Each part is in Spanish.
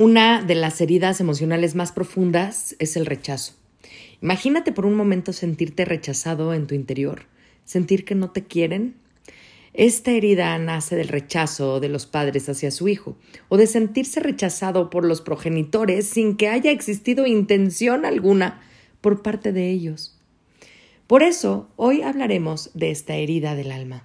Una de las heridas emocionales más profundas es el rechazo. Imagínate por un momento sentirte rechazado en tu interior, sentir que no te quieren. Esta herida nace del rechazo de los padres hacia su hijo o de sentirse rechazado por los progenitores sin que haya existido intención alguna por parte de ellos. Por eso, hoy hablaremos de esta herida del alma.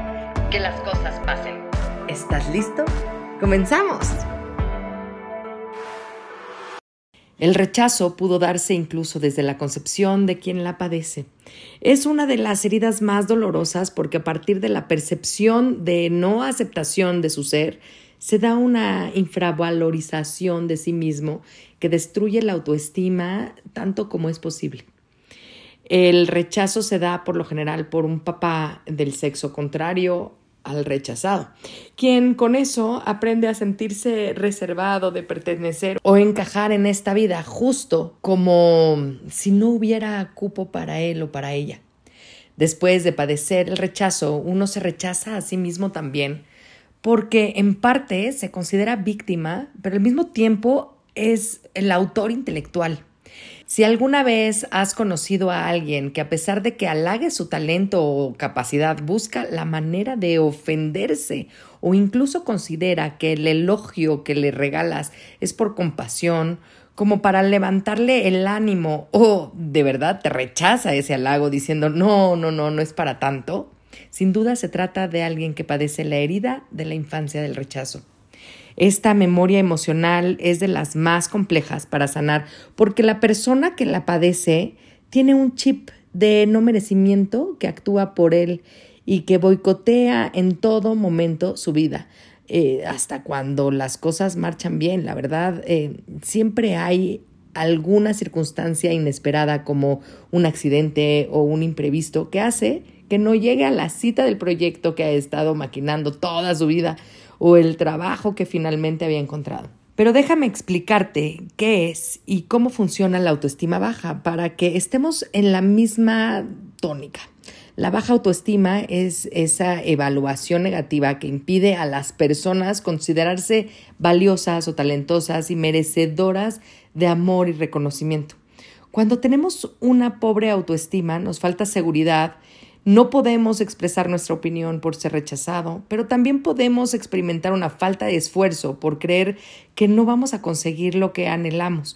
que las cosas pasen. ¿Estás listo? ¡Comenzamos! El rechazo pudo darse incluso desde la concepción de quien la padece. Es una de las heridas más dolorosas porque a partir de la percepción de no aceptación de su ser, se da una infravalorización de sí mismo que destruye la autoestima tanto como es posible. El rechazo se da por lo general por un papá del sexo contrario al rechazado, quien con eso aprende a sentirse reservado de pertenecer o encajar en esta vida justo como si no hubiera cupo para él o para ella. Después de padecer el rechazo, uno se rechaza a sí mismo también, porque en parte se considera víctima, pero al mismo tiempo es el autor intelectual. Si alguna vez has conocido a alguien que a pesar de que halague su talento o capacidad busca la manera de ofenderse o incluso considera que el elogio que le regalas es por compasión, como para levantarle el ánimo o de verdad te rechaza ese halago diciendo no, no, no, no es para tanto, sin duda se trata de alguien que padece la herida de la infancia del rechazo. Esta memoria emocional es de las más complejas para sanar porque la persona que la padece tiene un chip de no merecimiento que actúa por él y que boicotea en todo momento su vida. Eh, hasta cuando las cosas marchan bien, la verdad, eh, siempre hay alguna circunstancia inesperada como un accidente o un imprevisto que hace que no llegue a la cita del proyecto que ha estado maquinando toda su vida o el trabajo que finalmente había encontrado. Pero déjame explicarte qué es y cómo funciona la autoestima baja para que estemos en la misma tónica. La baja autoestima es esa evaluación negativa que impide a las personas considerarse valiosas o talentosas y merecedoras de amor y reconocimiento. Cuando tenemos una pobre autoestima, nos falta seguridad no podemos expresar nuestra opinión por ser rechazado, pero también podemos experimentar una falta de esfuerzo por creer que no vamos a conseguir lo que anhelamos.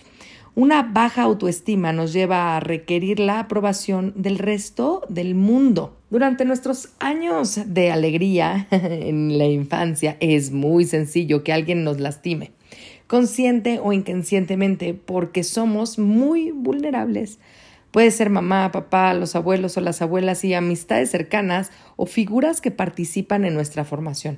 Una baja autoestima nos lleva a requerir la aprobación del resto del mundo. Durante nuestros años de alegría en la infancia es muy sencillo que alguien nos lastime, consciente o inconscientemente, porque somos muy vulnerables Puede ser mamá, papá, los abuelos o las abuelas y amistades cercanas o figuras que participan en nuestra formación.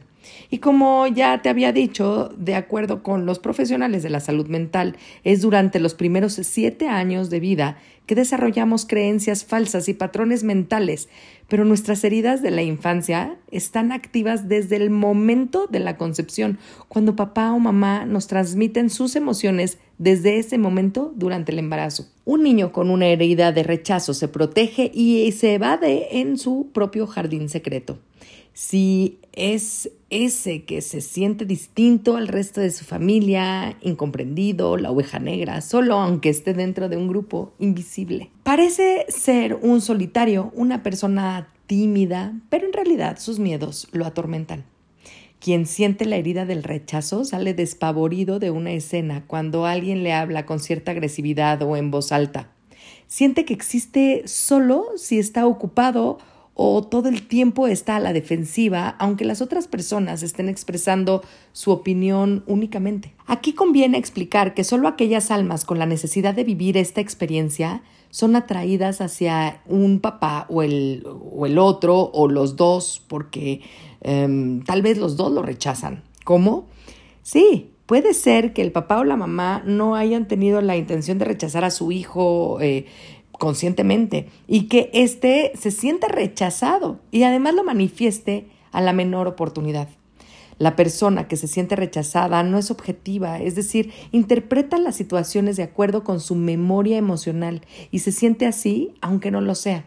Y como ya te había dicho, de acuerdo con los profesionales de la salud mental, es durante los primeros siete años de vida que desarrollamos creencias falsas y patrones mentales, pero nuestras heridas de la infancia están activas desde el momento de la concepción, cuando papá o mamá nos transmiten sus emociones desde ese momento durante el embarazo. Un niño con una herida de rechazo se protege y se evade en su propio jardín secreto. Si es ese que se siente distinto al resto de su familia, incomprendido, la oveja negra, solo aunque esté dentro de un grupo invisible. Parece ser un solitario, una persona tímida, pero en realidad sus miedos lo atormentan. Quien siente la herida del rechazo sale despavorido de una escena cuando alguien le habla con cierta agresividad o en voz alta. Siente que existe solo si está ocupado o todo el tiempo está a la defensiva, aunque las otras personas estén expresando su opinión únicamente. Aquí conviene explicar que solo aquellas almas con la necesidad de vivir esta experiencia son atraídas hacia un papá o el, o el otro o los dos, porque em, tal vez los dos lo rechazan. ¿Cómo? Sí, puede ser que el papá o la mamá no hayan tenido la intención de rechazar a su hijo eh, conscientemente y que éste se sienta rechazado y además lo manifieste a la menor oportunidad. La persona que se siente rechazada no es objetiva, es decir, interpreta las situaciones de acuerdo con su memoria emocional y se siente así aunque no lo sea.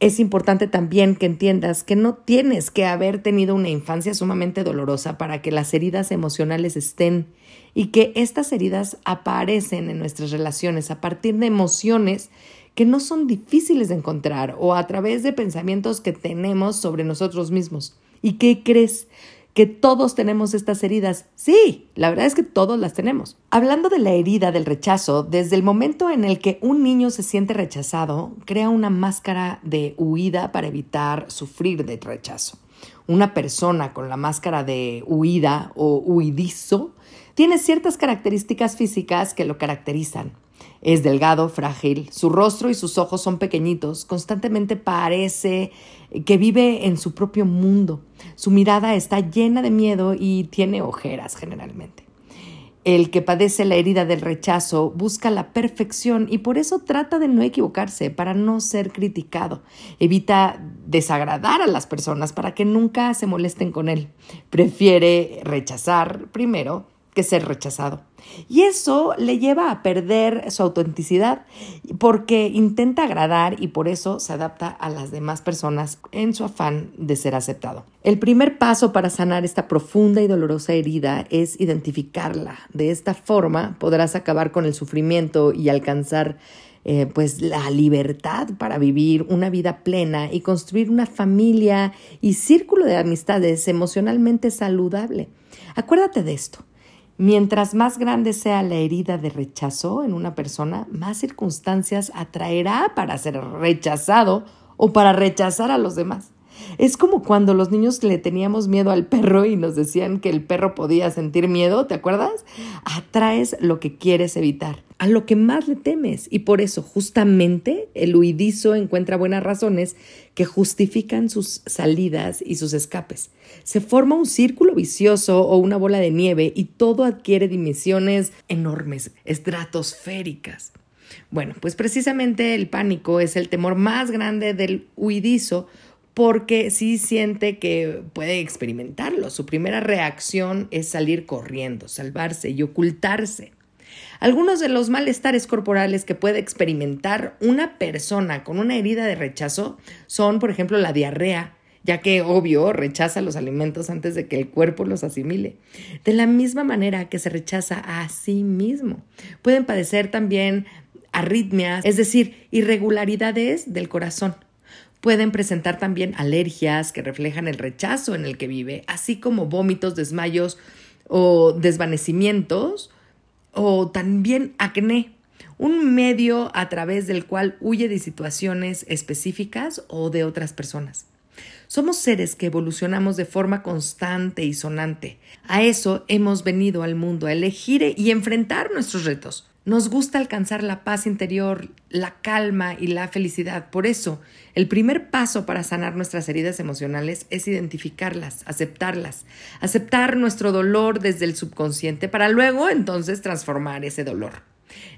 Es importante también que entiendas que no tienes que haber tenido una infancia sumamente dolorosa para que las heridas emocionales estén y que estas heridas aparecen en nuestras relaciones a partir de emociones que no son difíciles de encontrar o a través de pensamientos que tenemos sobre nosotros mismos. ¿Y qué crees? Que todos tenemos estas heridas. Sí, la verdad es que todos las tenemos. Hablando de la herida del rechazo, desde el momento en el que un niño se siente rechazado, crea una máscara de huida para evitar sufrir de rechazo. Una persona con la máscara de huida o huidizo tiene ciertas características físicas que lo caracterizan. Es delgado, frágil, su rostro y sus ojos son pequeñitos, constantemente parece que vive en su propio mundo. Su mirada está llena de miedo y tiene ojeras generalmente. El que padece la herida del rechazo busca la perfección y por eso trata de no equivocarse para no ser criticado. Evita desagradar a las personas para que nunca se molesten con él. Prefiere rechazar primero que ser rechazado. Y eso le lleva a perder su autenticidad porque intenta agradar y por eso se adapta a las demás personas en su afán de ser aceptado. El primer paso para sanar esta profunda y dolorosa herida es identificarla. De esta forma podrás acabar con el sufrimiento y alcanzar eh, pues la libertad para vivir una vida plena y construir una familia y círculo de amistades emocionalmente saludable. Acuérdate de esto. Mientras más grande sea la herida de rechazo en una persona, más circunstancias atraerá para ser rechazado o para rechazar a los demás. Es como cuando los niños le teníamos miedo al perro y nos decían que el perro podía sentir miedo, ¿te acuerdas? Atraes lo que quieres evitar, a lo que más le temes. Y por eso, justamente, el huidizo encuentra buenas razones que justifican sus salidas y sus escapes. Se forma un círculo vicioso o una bola de nieve y todo adquiere dimensiones enormes, estratosféricas. Bueno, pues precisamente el pánico es el temor más grande del huidizo porque sí siente que puede experimentarlo. Su primera reacción es salir corriendo, salvarse y ocultarse. Algunos de los malestares corporales que puede experimentar una persona con una herida de rechazo son, por ejemplo, la diarrea, ya que, obvio, rechaza los alimentos antes de que el cuerpo los asimile. De la misma manera que se rechaza a sí mismo. Pueden padecer también arritmias, es decir, irregularidades del corazón Pueden presentar también alergias que reflejan el rechazo en el que vive, así como vómitos, desmayos o desvanecimientos o también acné, un medio a través del cual huye de situaciones específicas o de otras personas. Somos seres que evolucionamos de forma constante y sonante. A eso hemos venido al mundo, a elegir y enfrentar nuestros retos. Nos gusta alcanzar la paz interior, la calma y la felicidad. Por eso, el primer paso para sanar nuestras heridas emocionales es identificarlas, aceptarlas, aceptar nuestro dolor desde el subconsciente para luego entonces transformar ese dolor.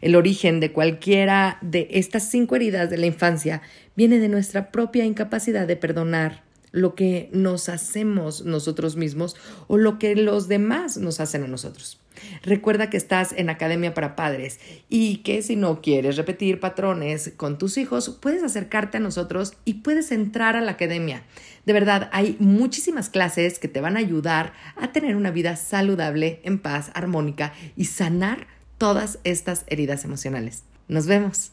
El origen de cualquiera de estas cinco heridas de la infancia viene de nuestra propia incapacidad de perdonar, lo que nos hacemos nosotros mismos o lo que los demás nos hacen a nosotros. Recuerda que estás en Academia para Padres y que si no quieres repetir patrones con tus hijos, puedes acercarte a nosotros y puedes entrar a la Academia. De verdad, hay muchísimas clases que te van a ayudar a tener una vida saludable, en paz, armónica y sanar todas estas heridas emocionales. Nos vemos.